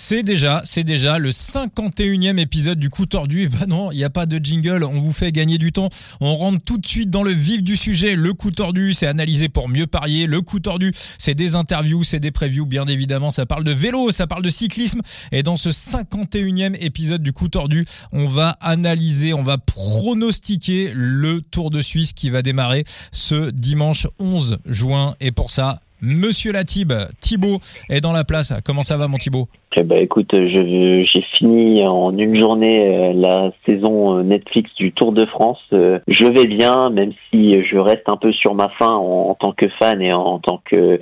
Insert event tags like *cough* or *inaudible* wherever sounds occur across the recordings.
C'est déjà, c'est déjà le 51e épisode du coup tordu. Et bah non, il n'y a pas de jingle, on vous fait gagner du temps. On rentre tout de suite dans le vif du sujet. Le coup tordu, c'est analysé pour mieux parier. Le coup tordu, c'est des interviews, c'est des previews, bien évidemment. Ça parle de vélo, ça parle de cyclisme. Et dans ce 51e épisode du coup tordu, on va analyser, on va pronostiquer le Tour de Suisse qui va démarrer ce dimanche 11 juin. Et pour ça, Monsieur Latib, Thibaut est dans la place. Comment ça va mon Thibaut? Eh ben, écoute, j'ai fini en une journée euh, la saison euh, Netflix du Tour de France. Euh, je vais bien, même si je reste un peu sur ma faim en, tant que fan et en, tant que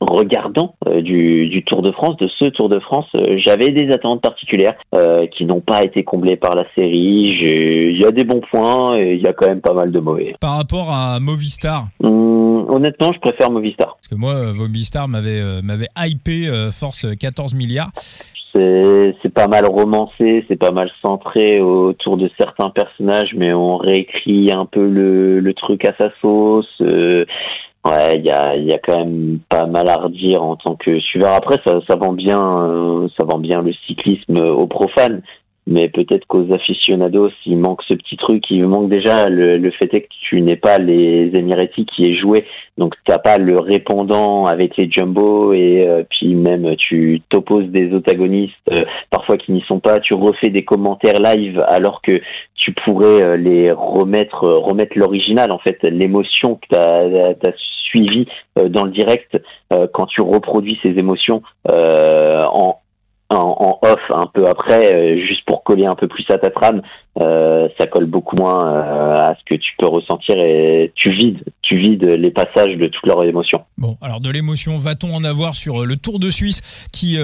regardant du, du, Tour de France, de ce Tour de France, j'avais des attentes particulières qui n'ont pas été comblées par la série. Il y a des bons points et il y a quand même pas mal de mauvais. Par rapport à Movistar? Hum, Honnêtement, je préfère Movistar. Parce que moi, Movistar m'avait m'avait hypé force 14 milliards. C'est pas mal romancé, c'est pas mal centré autour de certains personnages, mais on réécrit un peu le, le truc à sa sauce. Euh, ouais, il y a, y a quand même pas mal à redire en tant que suiveur. Après, ça, ça vend bien, euh, ça vend bien le cyclisme aux profanes mais peut-être qu'aux aficionados, il manque ce petit truc, il manque déjà le, fait que tu n'es pas les Emiratis qui est joué, donc tu n'as pas le répondant avec les jumbo et euh, puis même tu t'opposes des antagonistes euh, parfois qui n'y sont pas, tu refais des commentaires live alors que tu pourrais euh, les remettre remettre l'original en fait, l'émotion que tu as, suivi dans le direct quand tu reproduis ces émotions en en, off un peu après, euh, juste pour coller un peu plus à ta trame, euh, ça colle beaucoup moins euh, à ce que tu peux ressentir et tu vides, tu vides les passages de toutes leurs émotions. Bon, alors de l'émotion, va-t-on en avoir sur le Tour de Suisse qui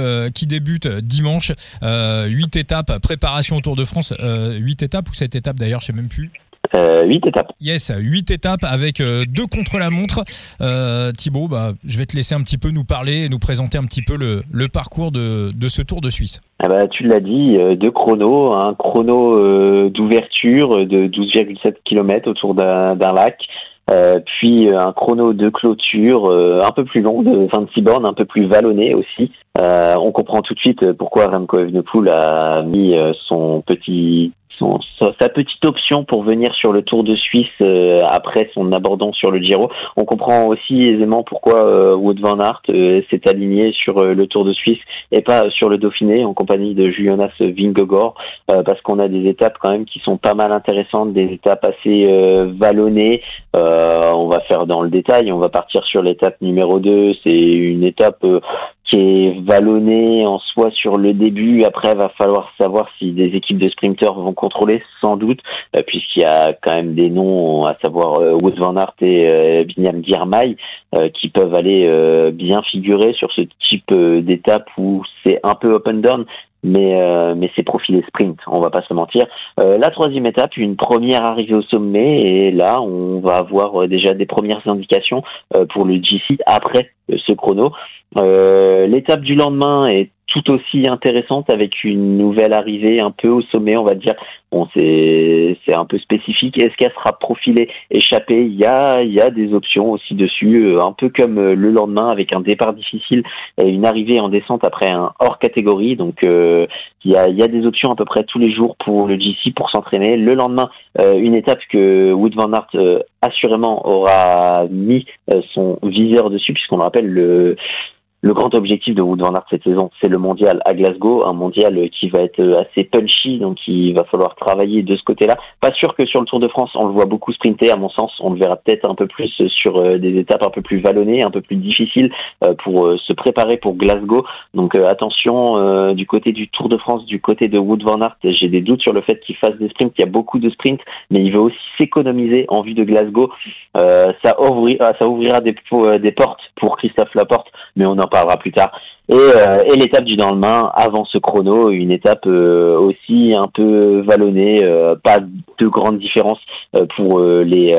débute dimanche Huit étapes, préparation au Tour de France, huit étapes ou sept étapes d'ailleurs, je sais même plus. Euh, 8 étapes. Yes, 8 étapes avec euh, deux contre la montre. Euh, Thibaut, bah, je vais te laisser un petit peu nous parler et nous présenter un petit peu le, le parcours de, de ce Tour de Suisse. Ah bah, tu l'as dit, euh, deux chronos, un chrono euh, d'ouverture de 12,7 km autour d'un lac. Euh, puis un chrono de clôture un peu plus long, de 26 bornes, un peu plus vallonné aussi. on comprend tout de suite pourquoi Remco Evenepoel a mis son petit sa petite option pour venir sur le Tour de Suisse euh, après son abandon sur le Giro. On comprend aussi aisément pourquoi euh, Wood van Aert euh, s'est aligné sur le Tour de Suisse et pas sur le Dauphiné en compagnie de Jonas Vingegaard parce qu'on a des étapes quand même qui sont pas mal intéressantes, des étapes assez vallonnées. on va faire dans le détail, on va partir sur l'étape numéro 2, c'est une étape qui est vallonné en soi sur le début. Après, va falloir savoir si des équipes de sprinteurs vont contrôler, sans doute, euh, puisqu'il y a quand même des noms, à savoir euh, Wout van Aert et euh, Binyam Girmay, qui peuvent aller bien figurer sur ce type d'étape où c'est un peu open down, mais euh, mais c'est profilé sprint, on va pas se mentir. Euh, la troisième étape, une première arrivée au sommet, et là on va avoir euh, déjà des premières indications euh, pour le GC après ce chrono. L'étape du lendemain est tout aussi intéressante avec une nouvelle arrivée un peu au sommet, on va dire. Bon, c'est un peu spécifique. Est-ce qu'elle sera profilée, échappée? Il y a il y a des options aussi dessus, euh, un peu comme euh, le lendemain avec un départ difficile et une arrivée en descente après un hors catégorie. Donc euh, il y a il y a des options à peu près tous les jours pour le GC pour s'entraîner. Le lendemain, une étape que Wood van Aert assurément aura mis son viseur dessus puisqu'on le rappelle le le grand objectif de Wood van cette saison, c'est le mondial à Glasgow, un mondial qui va être assez punchy, donc il va falloir travailler de ce côté-là. Pas sûr que sur le Tour de France, on le voit beaucoup sprinter, à mon sens, on le verra peut-être un peu plus sur euh, des étapes un peu plus vallonnées, un peu plus difficiles euh, pour euh, se préparer pour Glasgow. Donc attention du côté du Tour de France, du côté de Wood van j'ai des doutes sur le fait qu'il fasse des sprints, il y a beaucoup de sprints, mais il veut aussi s'économiser en vue de Glasgow. ça, ouvrira, ça ouvrira des, des portes pour Christophe Laporte, mais on en parlera plus tard. Et, euh, et l'étape du lendemain, avant ce chrono, une étape euh, aussi un peu vallonnée, euh, pas de grande différence pour les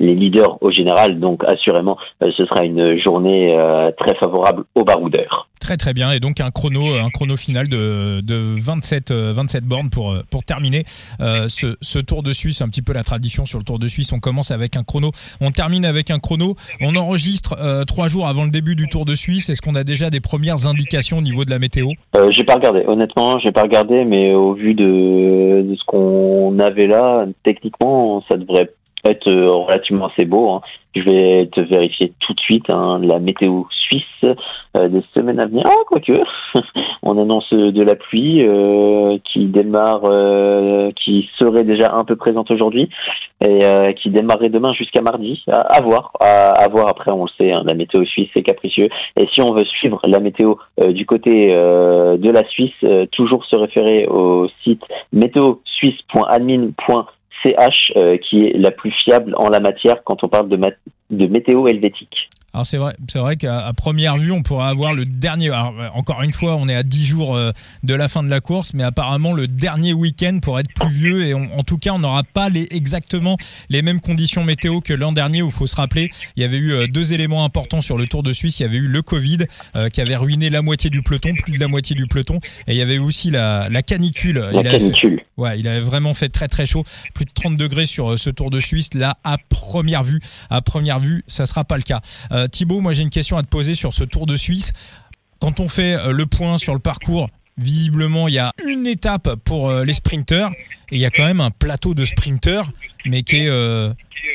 les leaders au général. Donc assurément, ce sera une journée très favorable aux baroudeurs. Très très bien. Et donc un chrono un chrono final de, de 27 27 bornes pour pour terminer ce, Tour de Suisse. Un petit peu la tradition sur le Tour de Suisse. On commence avec un chrono. On termine avec un chrono. On enregistre trois jours avant le début du Tour de Suisse. Est-ce qu'on a déjà des premières indications au niveau de la météo? J'ai pas regardé. Honnêtement j'ai pas regardé mais au vu de, de ce qu'on avait là techniquement ça devrait être relativement assez beau. Hein. Je vais te vérifier tout de suite hein, la météo suisse euh, des semaines à venir. Ah, quoique, *laughs* on annonce de la pluie euh, qui démarre, euh, qui serait déjà un peu présente aujourd'hui et qui démarrerait demain jusqu'à mardi. À, voir, à, voir. Après, on le sait, hein, la météo suisse c'est capricieux. Et si on veut suivre la météo du côté de la Suisse, toujours se référer au site météosuisse.admin.fr CH euh, qui est la plus fiable en la matière quand on parle de, de météo helvétique. Alors c'est vrai, c'est vrai qu'à première vue, on pourrait avoir le dernier. Alors, encore une fois, on est à 10 jours euh, de la fin de la course, mais apparemment le dernier week-end pourrait être pluvieux et en tout cas, on n'aura pas les, exactement les mêmes conditions météo que l'an dernier. Où il faut se rappeler, il y avait eu euh, deux éléments importants sur le Tour de Suisse. Il y avait eu le Covid qui avait ruiné la moitié du peloton, plus de la moitié du peloton, et il y avait aussi la, la canicule. La canicule. Ouais, il avait vraiment fait très très chaud, plus de 30 degrés sur euh, ce Tour de Suisse. Là, à première vue, à première vue, ça sera pas le cas. Euh, Thibaut, moi j'ai une question à te poser sur ce Tour de Suisse. Quand on fait euh, le point sur le parcours, visiblement il y a une étape pour les sprinteurs et il y a quand même un plateau de sprinteurs, mais qui est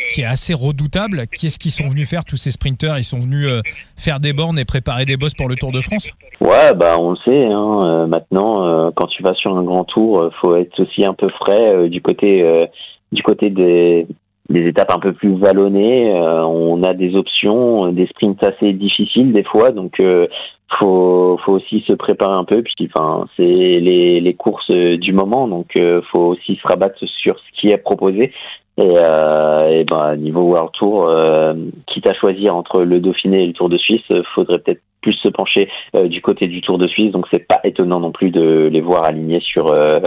qui est assez redoutable. Qu'est-ce qu'ils sont venus faire tous ces sprinteurs? Ils sont venus euh, faire des bornes et préparer des bosses pour le Tour de France? Ouais, bah on le sait. Hein, euh, maintenant, euh, quand tu vas sur un grand tour, faut être aussi un peu frais du côté du côté des des étapes un peu plus vallonnées. on a des options, des sprints assez difficiles des fois, donc faut faut aussi se préparer un peu. Puis enfin, c'est les courses du moment, donc faut aussi se rabattre sur ce qui est proposé. Et, euh, et ben, niveau World Tour, euh, quitte à choisir entre le Dauphiné et le Tour de Suisse, faudrait peut-être plus se pencher euh, du côté du Tour de Suisse. Donc c'est pas étonnant non plus de les voir alignés sur euh,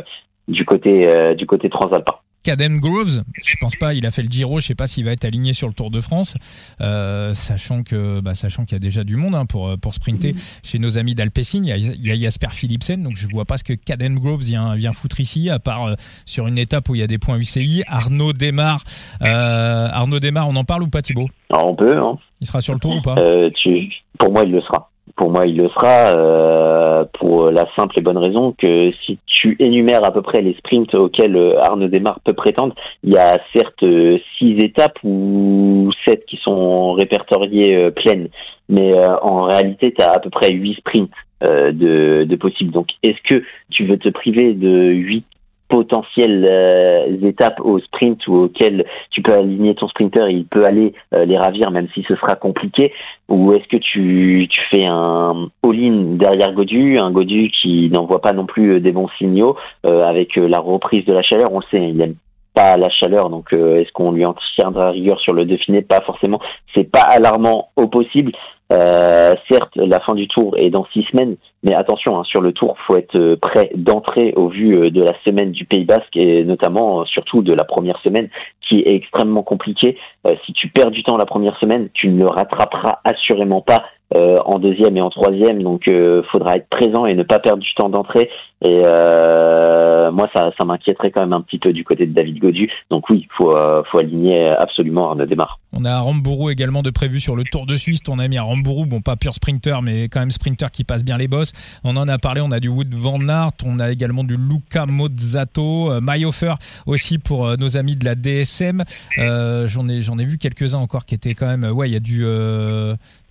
du côté euh, du côté transalpin. Cadem Groves, je pense pas, il a fait le Giro, je sais pas s'il va être aligné sur le Tour de France, euh, sachant que bah, sachant qu'il y a déjà du monde hein, pour pour sprinter chez nos amis d'Alpecin, il, il, y a Jasper Philipsen, donc je vois pas ce que Cadem Groves vient vient foutre ici, à part euh, sur une étape où il y a des points UCI. Arnaud démarre, euh, Arnaud démarre, on en parle ou pas Thibaut? Ah, On peut. Hein. Il sera sur le tour ou pas? Euh, tu, Pour moi, il le sera pour moi, il le sera euh, pour la simple et bonne raison que si tu énumères à peu près les sprints auxquels euh, Arnaud Desmar peut prétendre, il y a certes euh, six étapes ou sept qui sont répertoriées pleines, mais en réalité, tu as à peu près huit sprints de, de possibles. Donc, est-ce que tu veux te priver de huit potentielles euh, étapes au sprint ou auxquelles tu peux aligner ton sprinter et il peut aller euh, les ravir même si ce sera compliqué ou est-ce que tu, fais un all-in derrière Godu, un Godu qui n'envoie pas non plus euh, des bons signaux avec la reprise de la chaleur, on le sait, il aime pas la chaleur, donc est-ce qu'on lui en tiendra rigueur sur le Dauphiné? Pas forcément. C'est pas alarmant au possible. Euh, certes, la fin du tour est dans six semaines, mais attention, hein, sur le tour, faut être euh, prêt d'entrer au vu euh, de la semaine du Pays Basque et notamment, surtout, de la première semaine, qui est extrêmement compliquée. si tu perds du temps la première semaine, tu ne le rattraperas assurément pas euh, en deuxième et en troisième, donc euh, faudra être présent et ne pas perdre du temps d'entrée. Et euh, moi, ça, ça m'inquiéterait quand même un petit peu du côté de David Godu. Donc oui, faut euh, faut aligner absolument Arnaud Démarre. On a Rambourou également de prévu sur le Tour de Suisse. On a mis Rambourou, bon pas pur sprinter, mais quand même sprinter qui passe bien les bosses. On en a parlé. On a du Wood Van Aert, on a également du Luca Mozzato, euh, Mayofer aussi pour nos amis de la DSM. j'en ai j'en ai vu quelques uns encore qui étaient quand même. Ouais, il y a du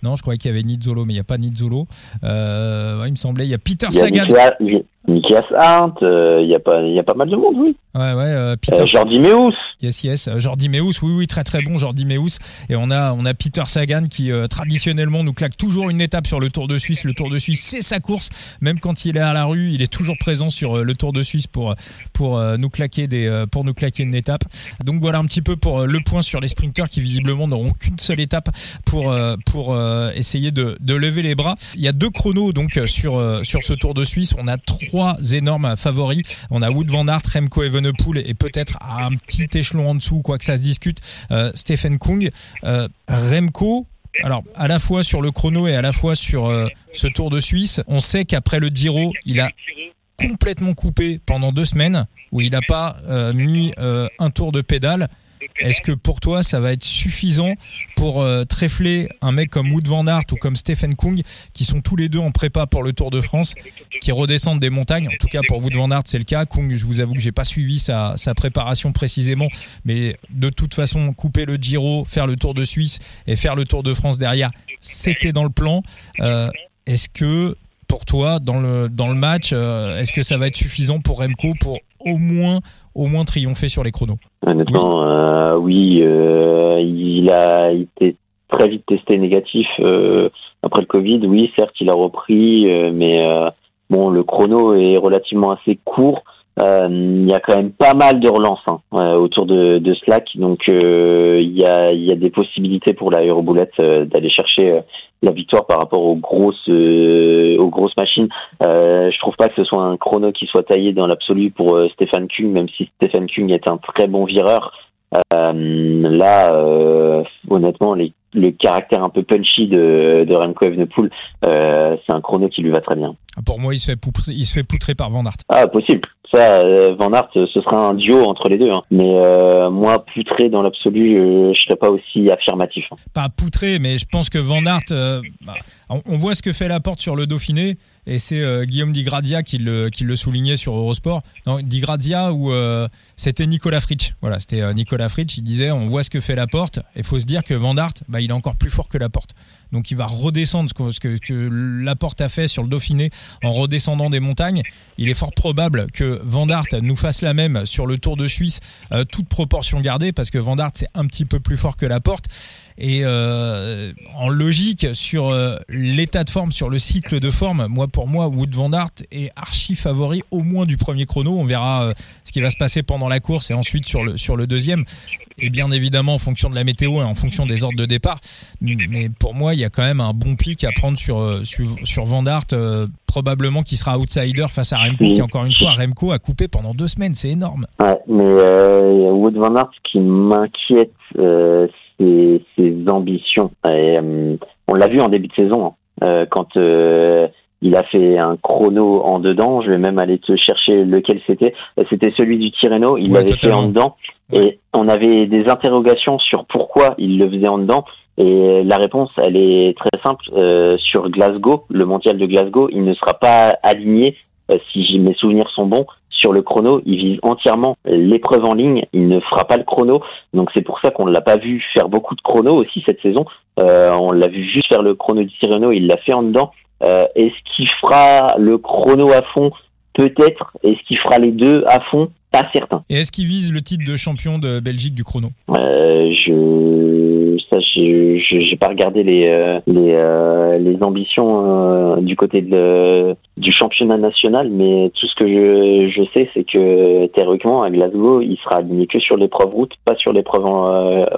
non, je croyais qu'il y avait Nizzolo, mais il n'y a pas Nizzolo. Euh, ouais, il me semblait, il y a Peter Sagan. Nikias Hart, euh, il y a pas y a pas mal de monde, oui. Ouais ouais, euh, Peter euh, Jordi Meus. Yes yes, Jordi Meus, oui oui, très très bon Jordi Meus et on a on a Peter Sagan qui traditionnellement nous claque toujours une étape sur le Tour de Suisse, le Tour de Suisse, c'est sa course, même quand il est à la rue, il est toujours présent sur le Tour de Suisse pour pour nous claquer des pour nous claquer une étape. Donc voilà un petit peu pour le point sur les sprinteurs qui visiblement n'auront qu'une seule étape pour pour essayer de de lever les bras. Il y a deux chronos donc sur sur ce Tour de Suisse, on a trois trois énormes favoris. On a Wood Van Aert, Remco Evenepoel et peut-être à un petit échelon en dessous, quoi que ça se discute, euh, Stephen Kung. Euh, Remco, alors à la fois sur le chrono et à la fois sur ce Tour de Suisse. On sait qu'après le Giro, il a complètement coupé pendant deux semaines où il n'a pas mis un tour de pédale. Est-ce que pour toi, ça va être suffisant pour euh, tréfler un mec comme Wood Van Aert ou comme Stephen Kung, qui sont tous les deux en prépa pour le Tour de France, qui redescendent des montagnes? En tout cas, pour Wood Van Aert, c'est le cas. Kung, je vous avoue que j'ai pas suivi sa, préparation précisément, mais de toute façon, couper le Giro, faire le Tour de Suisse et faire le Tour de France derrière, c'était dans le plan. Euh, est-ce que pour toi, dans le, match, euh, est-ce que ça va être suffisant pour Remco pour au moins au moins triompher sur les chronos Honnêtement, euh, oui, euh, il a été très vite testé négatif euh, après le Covid. Oui, certes, il a repris, mais bon, le chrono est relativement assez court. Il y a quand même pas mal de relances hein, autour de, de, Slack, donc il y, a, y a des possibilités pour la Euroboulette d'aller chercher la victoire par rapport aux grosses euh, aux grosses machines. Euh, je trouve pas que ce soit un chrono qui soit taillé dans l'absolu pour euh, Stéphane Kung, même si Stéphane Kung est un très bon vireur. Euh, là, euh, honnêtement, les, le caractère un peu punchy de, de Remco Evenepoel, c'est un chrono qui lui va très bien. Pour moi, il se fait poutrer, il se fait poutrer par Van Aert. Ah, possible. Ça, Van Aert, ce sera un duo entre les deux. Hein. Mais moi, poutré dans l'absolu, euh, je serais pas aussi affirmatif. Hein. Pas poutré, mais je pense que Van Aert, bah, on, voit ce que fait la porte sur le Dauphiné et c'est euh, Guillaume Digradia qui le, qui le soulignait sur Eurosport. Non, Digradia euh, c'était Nicolas Fritsch. Voilà, c'était euh, Nicolas Fritsch. Il disait on voit ce que fait la porte. Il faut se dire que Van Aert, bah, il est encore plus fort que la porte. Donc il va redescendre ce que, que la porte a fait sur le Dauphiné en redescendant des montagnes. Il est fort probable que Van Aert nous fasse la même sur le Tour de Suisse, toute proportion gardée, parce que Van Aert c'est un petit peu plus fort que la porte. Et euh, en logique, sur euh, l'état de forme, sur le cycle de forme, moi pour moi, Wood Van Aert est archi favori au moins du premier chrono. On verra euh, ce qui va se passer pendant la course et ensuite sur le, sur le deuxième. Et bien évidemment en fonction de la météo et en fonction des ordres de départ. Mais pour moi, il y a quand même un bon pic à prendre sur, sur, sur Van Aert, probablement qui sera outsider face à Remco, qui encore une fois, Remco a coupé pendant deux semaines. C'est énorme. Ouais, mais Wood Van Aert, ce qui m'inquiète, ses, ses ambitions. Et, euh, on l'a vu en début de saison, hein. euh, quand euh, il a fait un chrono en dedans. Je vais même aller te chercher lequel c'était. C'était celui du Tirreno. Il l'avait fait en dedans. Et on avait des interrogations sur pourquoi il le faisait en dedans. Et la réponse, elle est très simple. Euh, sur Glasgow, le mondial de Glasgow, il ne sera pas aligné, si mes souvenirs sont bons, sur le chrono, il vise entièrement l'épreuve en ligne, il ne fera pas le chrono. Donc c'est pour ça qu'on ne l'a pas vu faire beaucoup de chrono aussi cette saison. Euh, on l'a vu juste faire le chrono du Tirreno, il l'a fait en dedans. Euh, est-ce qu'il fera le chrono à fond? Peut-être. Est-ce qu'il fera les deux à fond? Pas certain. Et est-ce qu'il vise le titre de champion de Belgique du chrono? Euh, Je ça, je n'ai pas regardé les euh, les, euh, les ambitions euh, du côté de, du championnat national, mais tout ce que je, je sais, c'est que théoriquement à Glasgow, il sera aligné que sur l'épreuve route, pas sur l'épreuve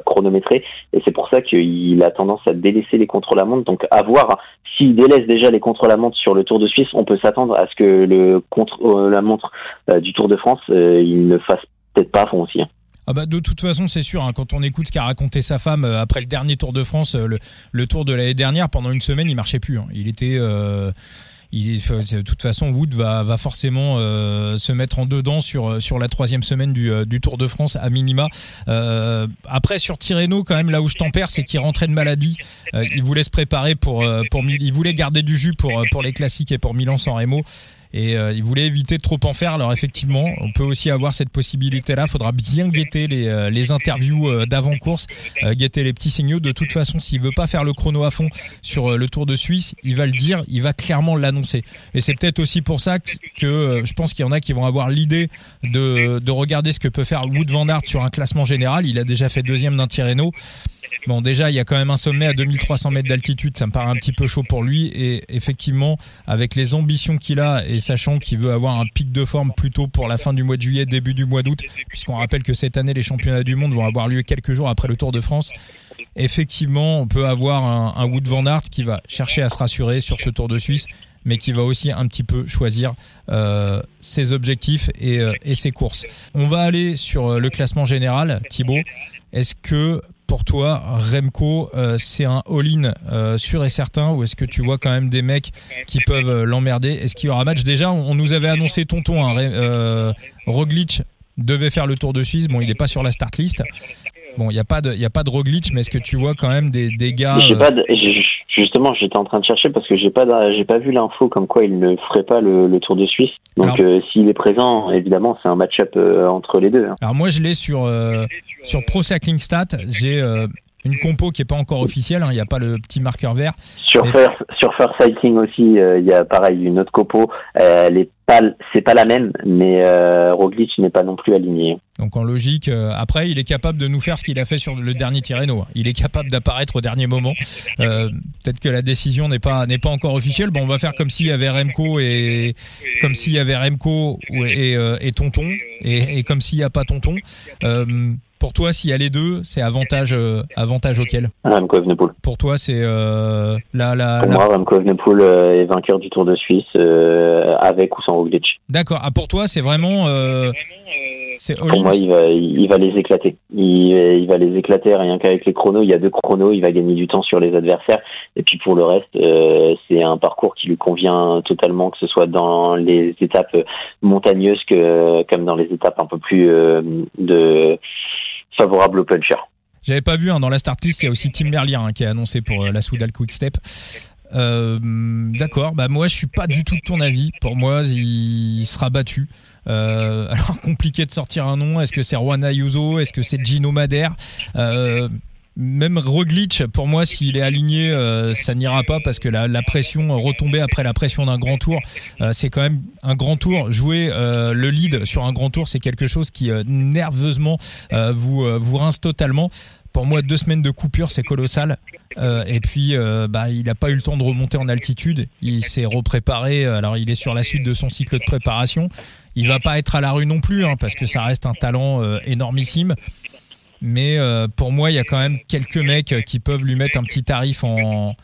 chronométrée, et c'est pour ça qu'il a tendance à délaisser les contrôles à montre. Donc à voir s'il délaisse déjà les contrôles à montre sur le Tour de Suisse, on peut s'attendre à ce que le contre la montre du Tour de France, il ne fasse peut-être pas à fond aussi. Hein. Ah bah de toute façon, c'est sûr, hein, quand on écoute ce qu'a raconté sa femme euh, après le dernier Tour de France, euh, le, Tour de l'année dernière, pendant une semaine, il marchait plus. Hein. Il était... Euh, il de toute façon, Wood va, va forcément se mettre en dedans sur sur la troisième semaine du, du Tour de France à minima. après sur Tirreno, quand même là où je tempère, c'est qu'il rentrait de maladie. il voulait se préparer pour pour il voulait garder du jus pour pour les classiques et pour Milan-San Remo et euh, il voulait éviter de trop en faire. Alors effectivement, on peut aussi avoir cette possibilité-là. Il faudra bien guetter les, euh, les interviews euh, d'avant-course, guetter les petits signaux. De toute façon, s'il veut pas faire le chrono à fond sur le Tour de Suisse, il va le dire, il va clairement l'annoncer. Et c'est peut-être aussi pour ça que, je pense qu'il y en a qui vont avoir l'idée de, de regarder ce que peut faire Wood Van Aert sur un classement général. Il a déjà fait deuxième d'un Tirreno. Bon, déjà, il y a quand même un sommet à 2300 mètres d'altitude, ça me paraît un petit peu chaud pour lui. Et effectivement, avec les ambitions qu'il a et sachant qu'il veut avoir un pic de forme plutôt pour la fin du mois de juillet, début du mois d'août, puisqu'on rappelle que cette année, les championnats du monde vont avoir lieu quelques jours après le Tour de France. Effectivement, on peut avoir un, Wood Van Aert qui va chercher à se rassurer sur ce Tour de Suisse mais qui va aussi un petit peu choisir euh, ses objectifs et, euh, et, ses courses. On va aller sur euh, le classement général, Thibaut. Est-ce que pour toi, Remco, euh, c'est un all-in euh, sûr et certain ou est-ce que tu vois quand même des mecs qui peuvent euh, l'emmerder? Est-ce qu'il y aura match? Déjà, on, nous avait annoncé Tonton, hein, Roglic devait faire le Tour de Suisse. Bon, il n'est pas sur la start list. Bon, il n'y a pas de, il a pas de Roglic, mais est-ce que tu vois quand même des, des gars pas Justement, j'étais en train de chercher parce que j'ai pas, j'ai pas vu l'info comme quoi il ne ferait pas le, Tour de Suisse. Donc, s'il est présent, évidemment, c'est un match-up entre les deux. Hein. Alors moi, je l'ai sur sur Pro Cycling Stat, j'ai euh, une compo qui est pas encore officielle, hein, il n'y a pas le petit marqueur vert. Sur First, sur First Cycling aussi, euh, il y a pareil une autre compo. Euh, elle est pas, c'est pas la même, mais Roglic n'est pas non plus aligné. Donc en logique, après il est capable de nous faire ce qu'il a fait sur le dernier Tirreno. Il est capable d'apparaître au dernier moment. Peut-être que la décision n'est pas n'est pas encore officielle. Bon, on va faire comme s'il y avait Remco et comme s'il y avait Remco et, et, Tonton et, et comme s'il n'y a pas Tonton. Pour toi, s'il y a les deux, c'est avantage, euh, avantage auquel Remco Evenepoel. Pour toi, c'est euh, la, la, Pour moi, Remco Evenepoel euh, est vainqueur du Tour de Suisse euh, avec ou sans Roglic. D'accord. Ah, pour toi, c'est vraiment. pour moi, il va, il va les éclater. Il, il va les éclater rien qu'avec les chronos. Il y a deux chronos. Il va gagner du temps sur les adversaires. Et puis pour le reste, c'est un parcours qui lui convient totalement, que ce soit dans les étapes montagneuses que comme dans les étapes un peu plus de favorable au puncher. J'avais pas vu, hein, dans la start list, il y a aussi Tim Merlier hein, qui est annoncé pour euh, la Soudal Quick Step. Euh, D'accord, bah moi je suis pas du tout de ton avis. Pour moi, il, sera battu. Euh, *laughs* alors compliqué de sortir un nom. Est-ce que c'est Juan Ayuso? Est-ce que c'est Gino Madère? Même Roglic, pour moi, s'il est aligné, euh, ça n'ira pas parce que la, pression, retomber après la pression d'un grand tour, euh, c'est quand même un grand tour. Jouer euh, le lead sur un grand tour, c'est quelque chose qui nerveusement vous vous rince totalement. Pour moi, deux semaines de coupure, c'est colossal. et puis, bah, il n'a pas eu le temps de remonter en altitude. Il s'est repréparé. Alors, il est sur la suite de son cycle de préparation. Il va pas être à la rue non plus, hein, parce que ça reste un talent énormissime mais euh, pour moi, il y a quand même quelques mecs qui peuvent lui mettre un petit tarif en,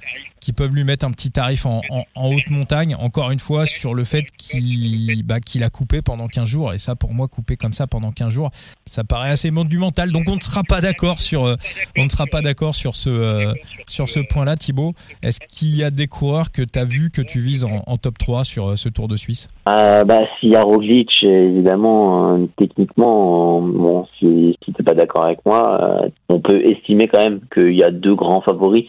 qui peuvent lui mettre un petit tarif en, haute montagne, encore une fois, sur le fait qu'il bah, a coupé pendant 15 jours. Et ça, pour moi, couper comme ça pendant 15 jours, ça paraît assez monumental. Donc on ne sera pas d'accord sur, euh, sur ce, euh, ce point-là, Thibaut. Est-ce qu'il y a des coureurs que tu as vu que tu vises en, top 3 sur euh, ce Tour de Suisse? Bah, S'il y a Roglic, évidemment, techniquement, bon, si, si tu n'es pas d'accord avec moi, on peut estimer quand même qu'il y a deux grands favoris.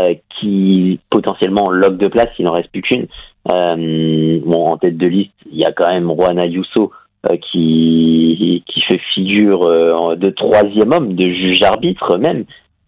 Euh, qui potentiellement lock de place, il n'en reste plus qu'une. Euh, bon, en tête de liste, il y a quand même Juan Ayuso euh, qui, qui fait figure de troisième homme, de juge arbitre même.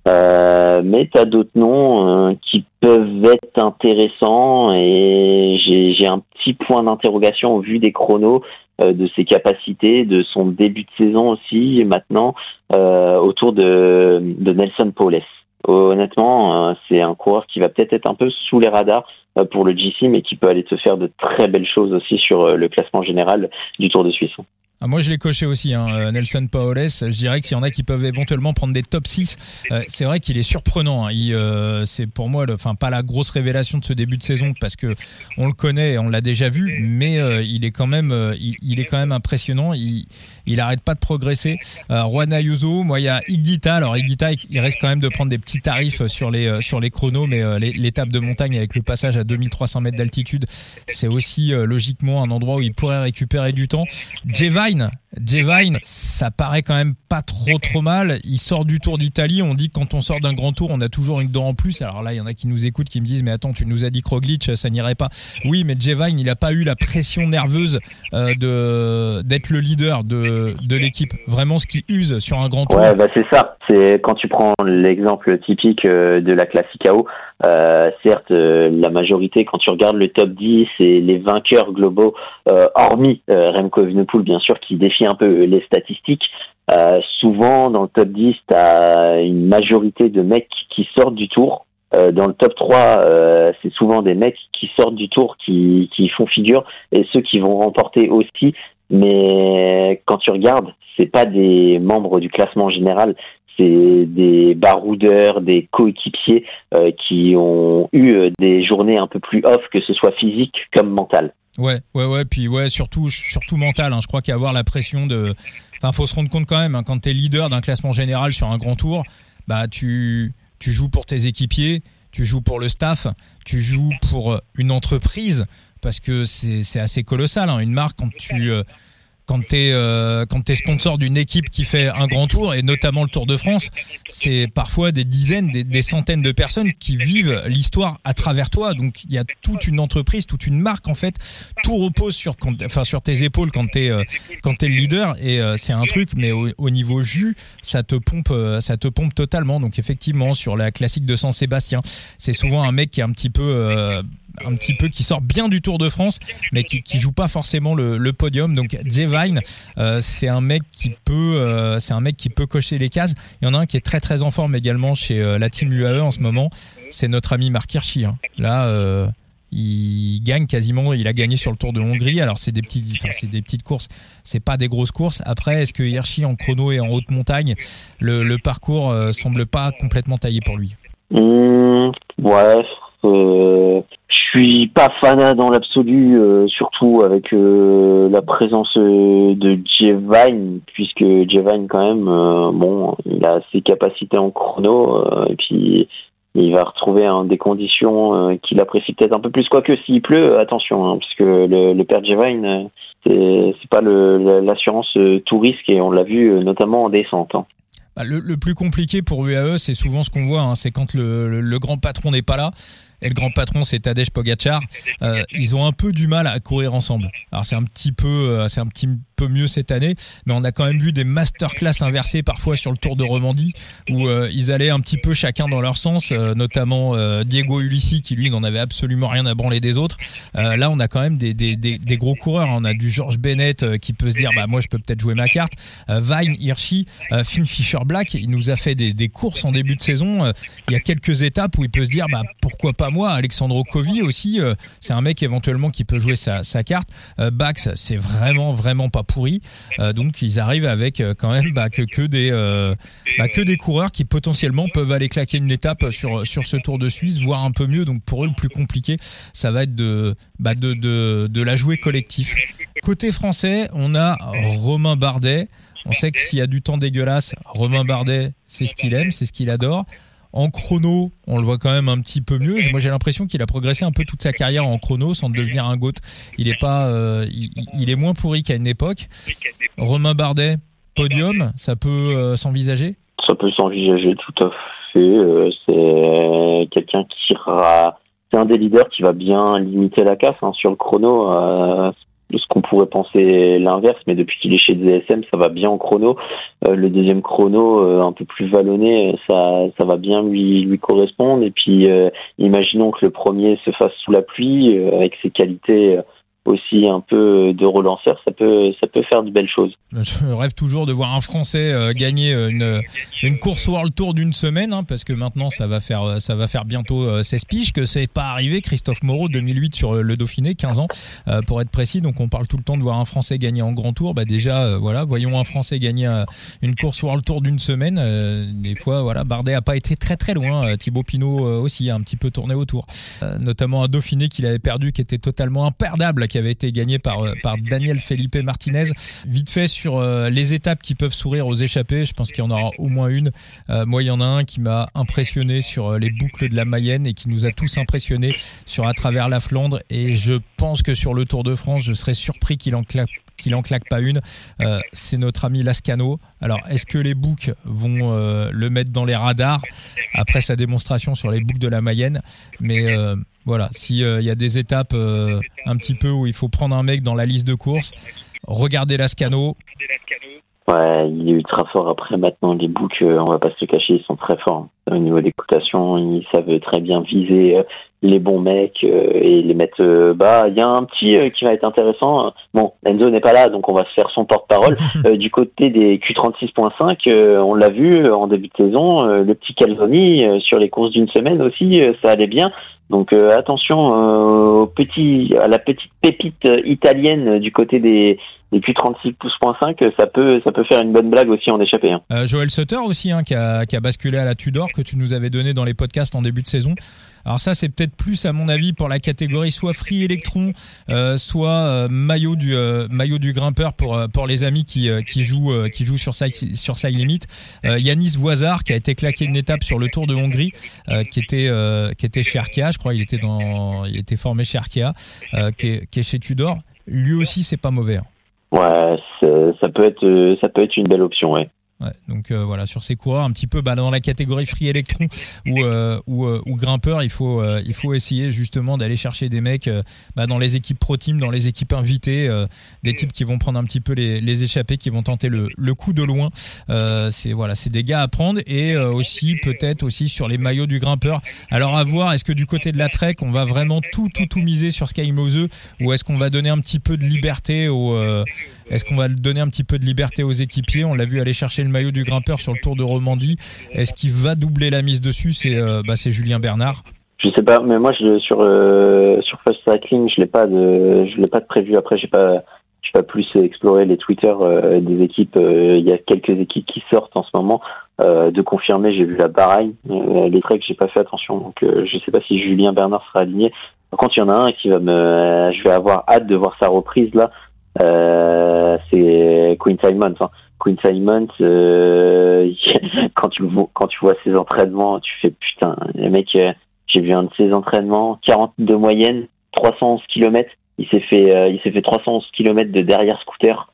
mais tu as d'autres noms qui peuvent être intéressants et j'ai un petit point d'interrogation au vu des chronos, de ses capacités, de son début de saison aussi maintenant autour de, de Nelson Paules honnêtement, euh, c'est un coureur qui va peut-être être un peu sous les radars euh, pour le GC, mais qui peut aller te faire de très belles choses aussi sur euh, le classement général du Tour de Suisse. Ah, moi, je l'ai coché aussi, hein, euh, Nelson Paoles. Je dirais que s'il y en a qui peuvent éventuellement prendre des top 6, euh, c'est vrai qu'il est surprenant. Hein. Euh, c'est pour moi, enfin, pas la grosse révélation de ce début de saison parce que on le connaît, on l'a déjà vu, mais il est quand même, il, est quand même impressionnant. Il, il arrête pas de progresser. Juan Ayuso, moi, il y a Igita. Alors, Igita, il reste quand même de prendre des petits tarifs sur les sur les chronos, mais l'étape de montagne avec le passage à 2300 mètres d'altitude, c'est aussi logiquement un endroit où il pourrait récupérer du temps. Jevine, ça paraît quand même pas trop trop mal. Il sort du Tour d'Italie. On dit que quand on sort d'un grand tour, on a toujours une dent en plus. Alors là, il y en a qui nous écoutent, qui me disent mais attends, tu nous as dit Roglic, ça n'irait pas. Oui, mais Jevine, il n'a pas eu la pression nerveuse euh, d'être le leader de, de l'équipe. Vraiment, ce qui use sur un grand tour. Ouais, bah c'est ça. C'est quand tu prends l'exemple typique euh, de la classique AO. Euh, certes, euh, la majorité, quand tu regardes le top 10 et les vainqueurs globaux, euh, hormis Remco Evenepoel, bien sûr, qui défie un peu les statistiques, souvent dans le top 10, tu as une majorité de mecs qui sortent du tour. dans le top 3, c'est souvent des mecs qui sortent du tour, qui, qui font figure, et ceux qui vont remporter aussi. Mais quand tu regardes, c'est pas des membres du classement général, des baroudeurs, des coéquipiers euh, qui ont eu euh, des journées un peu plus off, que ce soit physique comme mental. Ouais, ouais, ouais, puis ouais, surtout, surtout mental. Hein. Je crois qu'avoir la pression de, enfin, faut se rendre compte quand même hein, quand tu es leader d'un classement général sur un grand tour, bah tu tu joues pour tes équipiers, tu joues pour le staff, tu joues pour une entreprise parce que c'est assez colossal. Hein. Une marque quand tu quand tu es, euh, sponsor d'une équipe qui fait un grand tour, et notamment le Tour de France, c'est parfois des dizaines, des, centaines de personnes qui vivent l'histoire à travers toi. Donc il y a toute une entreprise, toute une marque en fait. Tout repose sur, enfin, sur tes épaules quand tu es, euh, le leader, et euh, c'est un truc, mais au, niveau jus, ça te pompe, ça te pompe totalement. Donc effectivement, sur la classique de San Sébastien, c'est souvent un mec qui est un petit peu un petit peu qui sort bien du Tour de France, mais qui, qui joue pas forcément le, podium. Donc Jay Vine, euh, c'est un mec qui peut, euh, c'est un mec qui peut cocher les cases. Il y en a un qui est très très en forme également chez euh, la team UAE en ce moment. C'est notre ami Marc Hirschi. Hein. Là, il gagne quasiment, il a gagné sur le Tour de Hongrie. Alors c'est des petites, enfin, c'est des petites courses, c'est pas des grosses courses. Après, est-ce que Hirschi en chrono et en haute montagne, le, le parcours semble pas complètement taillé pour lui? Mmh, Ouais, suis pas fanat dans l'absolu, euh, surtout avec euh, la présence de Jevine, puisque Jevine quand même, bon, il a ses capacités en chrono, et puis il va retrouver des conditions qu'il apprécie peut-être un peu plus. Quoique s'il pleut, attention, hein, puisque le, le père Jevine, c'est c'est pas l'assurance tout risque, et on l'a vu notamment en descente. Hein. Bah, le, plus compliqué pour UAE, c'est souvent ce qu'on voit, hein, c'est quand le, grand patron n'est pas là et le grand patron c'est Tadej Pogacar, euh, ils ont un peu du mal à courir ensemble. Alors c'est un petit peu, euh, c'est un petit peu mieux cette année, mais on a quand même vu des masterclass inversées parfois sur le Tour de Romandie où euh, ils allaient un petit peu chacun dans leur sens, notamment Diego Ulissi qui lui n'en avait absolument rien à branler des autres. là on a quand même des, des, des, gros coureurs, on a du George Bennett qui peut se dire bah moi je peux peut-être jouer ma carte, Vine, Hirschi, Finn Fisher Black, il nous a fait des, des courses en début de saison. il y a quelques étapes où il peut se dire bah pourquoi pas moi, Alexandro Kovi aussi, euh, c'est un mec éventuellement qui peut jouer sa, carte. Euh, Bax, c'est vraiment vraiment pas pourri. Euh, donc ils arrivent avec quand même bah, que, que des bah, que des coureurs qui potentiellement peuvent aller claquer une étape sur sur ce Tour de Suisse, voire un peu mieux. Donc pour eux le plus compliqué, ça va être de bah, de, de de la jouer collectif. Côté français, on a Romain Bardet. On sait que s'il y a du temps dégueulasse, Romain Bardet, c'est ce qu'il aime, c'est ce qu'il adore. En chrono, on le voit quand même un petit peu mieux. Moi, j'ai l'impression qu'il a progressé un peu toute sa carrière en chrono sans devenir un goat. Il est pas, euh, il, est moins pourri qu'à une époque. Romain Bardet, podium, ça peut euh, s'envisager? Ça peut s'envisager tout à fait. Euh, c'est quelqu'un qui c'est un des leaders qui va bien limiter la casse hein, sur le chrono ce qu'on pourrait penser l'inverse, mais depuis qu'il est chez DSM, ça va bien en chrono. Euh, le deuxième chrono, euh, un peu plus vallonné, ça, ça va bien lui, lui correspondre. Et puis, euh, imaginons que le premier se fasse sous la pluie, avec ses qualités aussi un peu de relanceur, ça peut, ça peut faire de belles choses. *laughs* Je rêve toujours de voir un Français euh, gagner euh, une, une course World Tour d'une semaine, hein, parce que maintenant ça va faire, ça va faire bientôt 16 euh, piges, que c'est pas arrivé. Christophe Moreau, 2008 sur le Dauphiné, 15 ans pour être précis. Donc on parle tout le temps de voir un Français gagner en Grand Tour. Bah déjà, voilà, voyons un Français gagner une course World Tour d'une semaine. des fois, voilà, Bardet a pas été très très loin. Thibaut Pinot aussi a un petit peu tourné autour, notamment un Dauphiné qu'il avait perdu, qui était totalement imperdable qui avait été gagné par, euh, par Daniel Felipe Martinez. Vite fait sur euh, les étapes qui peuvent sourire aux échappés, je pense qu'il y en aura au moins une. Euh, moi, il y en a un qui m'a impressionné sur les boucles de la Mayenne et qui nous a tous impressionnés sur à travers la Flandre. Et je pense que sur le Tour de France, je serais surpris qu'il en claque qu'il en claque pas une. c'est notre ami Lascano. Alors, est-ce que les boucs vont le mettre dans les radars? Après sa démonstration sur les boucles de la Mayenne Mais voilà, s'il euh, y a des étapes euh, un petit peu où il faut prendre un mec dans la liste de courses, regardez l'Ascano. Ouais, il est ultra fort. Après, maintenant, les boucs, euh, on va pas se le cacher, ils sont très forts. Au niveau des cotations, ils savent très bien viser les bons mecs et les mettre bas. Il y a un petit qui va être intéressant. Bon, Enzo n'est pas là, donc on va se faire son porte-parole. *laughs* du côté des Q36.5, on l'a vu en début de saison, le petit Calzoni sur les courses d'une semaine aussi, ça allait bien. Donc euh, attention euh, au petit, à la petite pépite italienne du côté des, et puis 36 pouces.5, ça peut, ça peut faire une bonne blague aussi en échappée. Hein. Euh, Joël Sutter aussi, hein, qui, a, qui a basculé à la Tudor que tu nous avais donné dans les podcasts en début de saison. Alors ça, c'est peut-être plus à mon avis pour la catégorie soit free électron, euh, soit euh, maillot du euh, maillot du grimpeur pour euh, pour les amis qui qui jouent qui jouent sur side sur side limit. Yanis Voisard qui a été claqué une étape sur le Tour de Hongrie, qui était qui était chez Arkea, je crois, il était dans il était formé chez Arkea, qui est, qui est chez Tudor. Lui aussi, c'est pas mauvais. Hein. Ouais, ça peut être ça peut être une belle option, ouais. Ouais, donc euh, voilà sur ces coureurs un petit peu bah, dans la catégorie free electron ou euh, ou, euh, ou, grimpeur il faut il faut essayer justement d'aller chercher des mecs bah, dans les équipes pro team dans les équipes invitées des types qui vont prendre un petit peu les, les échappées qui vont tenter le, le coup de loin. C'est voilà c'est des gars à prendre et aussi peut-être aussi sur les maillots du grimpeur. Alors à voir est-ce que du côté de la trek on va vraiment tout tout tout miser sur Sky Mose ou est-ce qu'on va donner un petit peu de liberté au est-ce qu'on va donner un petit peu de liberté aux équipiers On l'a vu aller chercher le maillot du grimpeur sur le Tour de Romandie. Est-ce qu'il va doubler la mise dessus C'est euh, bah, Julien Bernard. Je sais pas, mais moi sur euh, sur Fast Cycling, je l'ai pas de je l'ai pas de prévu. Après, j'ai pas j'ai pas plus exploré les Twitter euh, des équipes. Il y a quelques équipes qui sortent en ce moment. de confirmer, j'ai vu la baraille. les treks, j'ai pas fait attention, donc je sais pas si Julien Bernard sera aligné. Par contre, il y en a un qui va me, je vais avoir hâte de voir sa reprise là. Euh, c'est Queen Simon. Enfin, Queen Simon, euh, *laughs* quand tu quand tu vois ses entraînements, tu fais putain, le mec, euh, j'ai vu un de ses entraînements, 42 moyenne, 311 km. Il s'est fait, il s'est fait 311 km de derrière scooter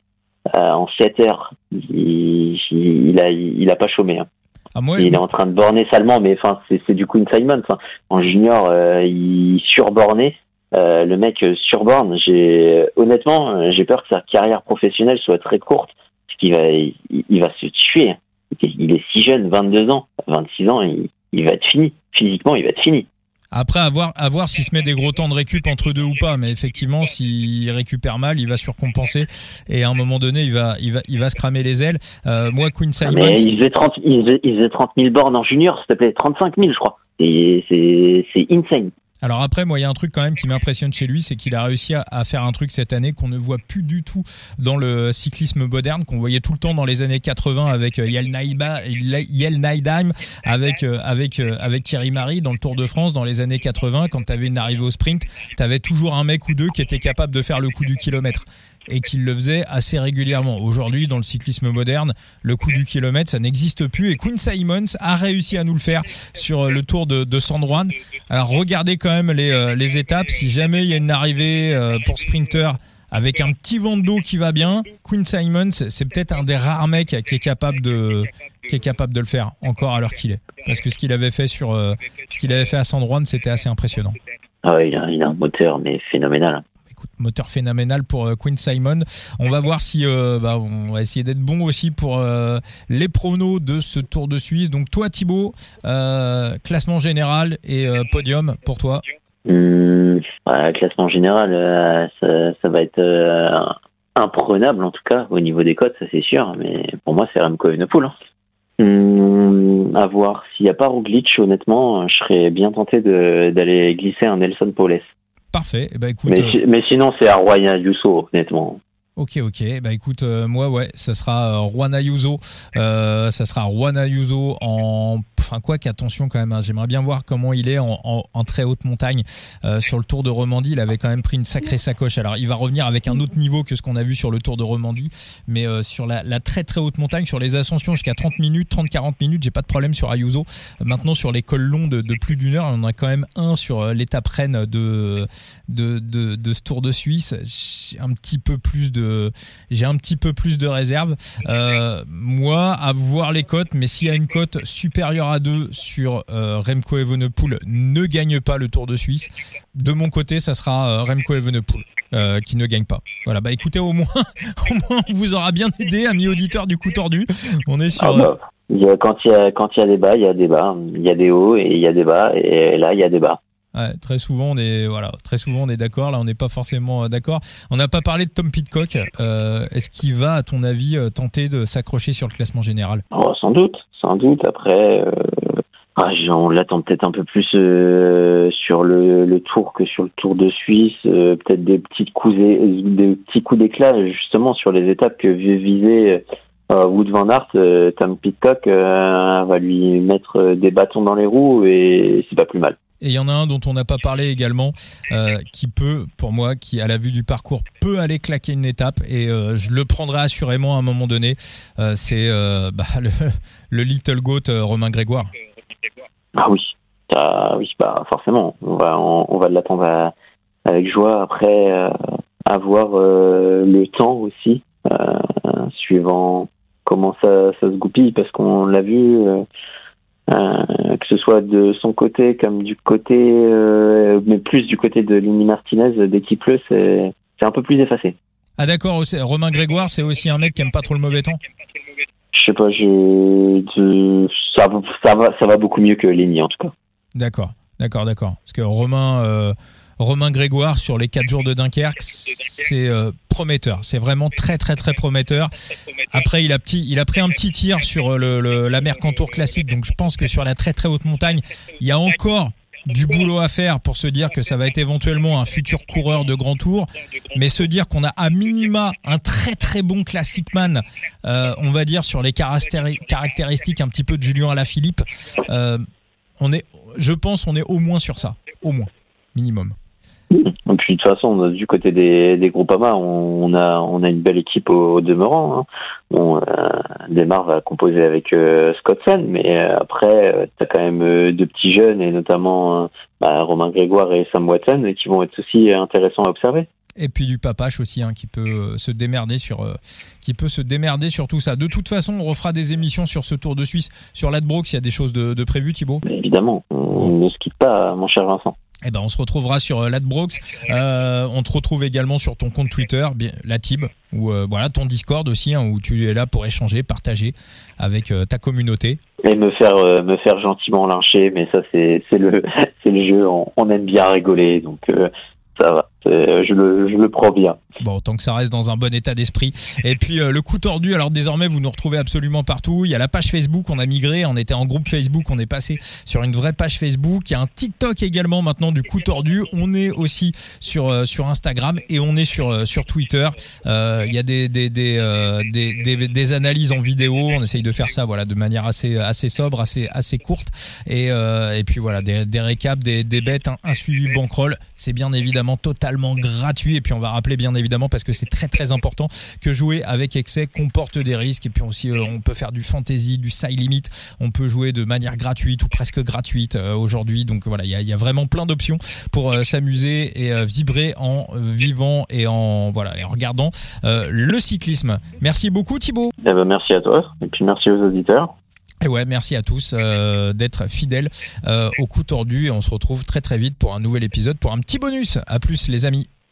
en 7 heures. Il, il, a, il, a pas chômé. Hein. Ah, il est en train de borner salement, mais enfin, c'est du Queen Simon. Enfin, en junior, il surbornait. Euh, le mec euh, sur borne, j'ai honnêtement, euh, j'ai peur que sa carrière professionnelle soit très courte, parce qu'il va, il, va se tuer. Il est si jeune, 22 ans, 26 ans, il, il va être fini. Physiquement, il va être fini. Après, à voir, à voir s'il se met des gros temps de récup entre deux ou pas. Mais effectivement, s'il récupère mal, il va surcompenser. Et à un moment donné, il va, il va, il va se cramer les ailes. Euh, moi, Queen Simon. Mais il faisait 30, il faisait, il faisait 30 000 bornes en junior, s'il te plaît. 35 000, je crois. Et c'est, c'est insane. Alors après, moi, il y a un truc quand même qui m'impressionne chez lui, c'est qu'il a réussi à, faire un truc cette année qu'on ne voit plus du tout dans le cyclisme moderne, qu'on voyait tout le temps dans les années 80 avec euh, Yel Naidheim, avec euh, avec euh, avec Thierry Marie dans le Tour de France dans les années 80. Quand tu avais une arrivée au sprint, tu toujours un mec ou deux qui était capable de faire le coup du kilomètre et qu'il le faisait assez régulièrement. Aujourd'hui, dans le cyclisme moderne, le coup du kilomètre, ça n'existe plus. Et Quinn Simons a réussi à nous le faire sur euh, le tour de, de San Juan. Alors regardez quand même les, euh, étapes. Si jamais il y a une arrivée euh, pour sprinter avec un petit vent d'eau qui va bien, Quinn Simons, c'est peut-être un des rares mecs qui est capable de qui est capable de le faire encore à l'heure qu'il est. Parce que ce qu'il avait fait sur ce qu'il avait fait à San Juan, c'était assez impressionnant. Ah il a, il a un moteur mais phénoménal moteur phénoménal pour euh, Queen Simon. On va voir si euh, bah, on va essayer d'être bon aussi pour euh, les pronos de ce Tour de Suisse. Donc toi Thibaut, classement général et podium pour toi. Mmh, classement général, ça, va être imprenable en tout cas au niveau des cotes, ça c'est sûr. Mais pour moi c'est Remco Evenepoel. Hein. Mmh, à voir. S'il n'y a pas Roglic, honnêtement, je serais bien tenté d'aller glisser un Nelson Paules. Parfait. Eh ben, écoute, mais, euh, mais, sinon, c'est à Royan Yusso, honnêtement. Ok, ok. Bah écoute, euh, moi ouais, ça sera euh, Juan Ayuso. Euh, ça sera Juan Ayuso en, enfin quoi qu'attention quand même. Hein, J'aimerais bien voir comment il est en, en, en très haute montagne sur le Tour de Romandie. Il avait quand même pris une sacrée sacoche. Alors il va revenir avec un autre niveau que ce qu'on a vu sur le Tour de Romandie, mais sur la, très très haute montagne, sur les ascensions jusqu'à 30 minutes, 30-40 minutes, j'ai pas de problème sur Ayuso. Maintenant sur les cols longs de, plus d'une heure, on a quand même un sur l'étape reine de, de de, de ce Tour de Suisse. Un petit peu plus de j'ai un petit peu plus de réserve. Euh, moi, à voir les cotes, mais s'il y a une cote supérieure à 2 sur euh, Remco Evenepoel, ne gagne pas le Tour de Suisse. De mon côté, ça sera euh, Remco Evenepoel. qui ne gagne pas. Voilà, bah écoutez, au moins, *laughs* au moins on vous aura bien aidé, amis auditeurs du coup tordu. On est sur. Ah bah, quand il y a quand il y a des bas, il y a des bas, il y a des hauts et il y a des bas, et là il y a des bas très souvent on est voilà, très souvent on est d'accord. Là, on n'est pas forcément euh, d'accord. On n'a pas parlé de Tom Pitcock. Euh, est-ce qu'il va, à ton avis, euh, tenter de s'accrocher sur le classement général? Oh, Sans doute, sans doute. Après, ah, on l'attend peut-être un peu plus sur le, tour que sur le Tour de Suisse. Peut-être des petites coups, des petits coups d'éclat justement sur les étapes que visait Wood Van Aert. Tom Pitcock va lui mettre des bâtons dans les roues et c'est pas plus mal. Et il y en a un dont on n'a pas parlé également, qui peut, pour moi, qui à la vue du parcours peut aller claquer une étape, et je le prendrai assurément à un moment donné. c'est bah, *laughs* le, le, Little Goat Romain Grégoire. Ah oui, ah, oui, bah forcément, on va on, va l'attendre avec joie. Après, euh, avoir euh, le temps aussi, euh, suivant comment ça, ça se goupille, parce qu'on l'a vu, que ce soit de son côté comme du côté, mais plus du côté de Lini Martinez, dès qu'il pleut, c'est un peu plus effacé. Ah d'accord, Romain Grégoire, c'est aussi un mec qui aime pas trop le mauvais temps? Je sais pas, je, ça, ça, va, ça va beaucoup mieux que Ligny en tout cas. D'accord, d'accord, d'accord. Parce que Romain, euh, Romain Grégoire sur les 4 jours de Dunkerque, c'est euh, prometteur. C'est vraiment très très très prometteur. Après, il a, pris un petit tir sur le, la Mercantour classique, donc je pense que sur la très très haute montagne, il y a encore du boulot à faire pour se dire que ça va être éventuellement un futur coureur de grand tour, mais se dire qu'on a à minima un très très bon classic man, euh, on va dire sur les caractéristiques un petit peu de Julien Alaphilippe, euh, on est, je pense, on est au moins sur ça, au moins, minimum. Et puis de toute façon, du côté des, des Groupama, on, a on a une belle équipe au, demeurant. Hein. On euh, va composer avec euh, Scottson, mais euh, après, euh, tu as quand même deux petits jeunes, et notamment bah, Romain Grégoire et Sam Watson, qui vont être aussi intéressants à observer et puis du papache aussi hein, qui peut se démerder sur qui peut se démerder sur tout ça. De toute façon, on refera des émissions sur ce Tour de Suisse sur l'Adbrook s'il y a des choses de, de prévues, Thibaut? Évidemment, on ne se quitte pas, mon cher Vincent. Eh ben, on se retrouvera sur euh, Ladbrooks. Euh, on te retrouve également sur ton compte Twitter, la Tib, ou euh, voilà ton Discord aussi, hein, où tu es là pour échanger, partager avec ta communauté. Et me faire me faire gentiment lyncher, mais ça c'est c'est le *laughs* c'est le jeu. On, on, aime bien rigoler, donc ça va. Je le, je le prends bien. Bon, tant que ça reste dans un bon état d'esprit. Et puis euh, le coup tordu, alors désormais vous nous retrouvez absolument partout. Il y a la page Facebook, on a migré, on était en groupe Facebook, on est passé sur une vraie page Facebook. Il y a un TikTok également maintenant du coup tordu. On est aussi sur euh, sur Instagram et on est sur euh, sur Twitter. il y a des des des, des, des, analyses en vidéo. On essaye de faire ça voilà de manière assez assez sobre, assez assez courte. Et et puis voilà des, des récaps, des, des bêtes, un, un suivi bankroll. C'est bien évidemment totalement gratuit. Et puis on va rappeler bien évidemment évidemment parce que c'est très très important que jouer avec excès comporte des risques et puis aussi euh, on peut faire du fantasy, du side limit, on peut jouer de manière gratuite ou presque gratuite euh, aujourd'hui. Donc voilà, il y a, vraiment plein d'options pour euh, s'amuser et vibrer en vivant et en voilà et en regardant le cyclisme. Merci beaucoup Thibaut. Eh ben, merci à toi et puis merci aux auditeurs. Et ouais, merci à tous d'être fidèles au coup tordu et on se retrouve très très vite pour un nouvel épisode, pour un petit bonus. À plus les amis.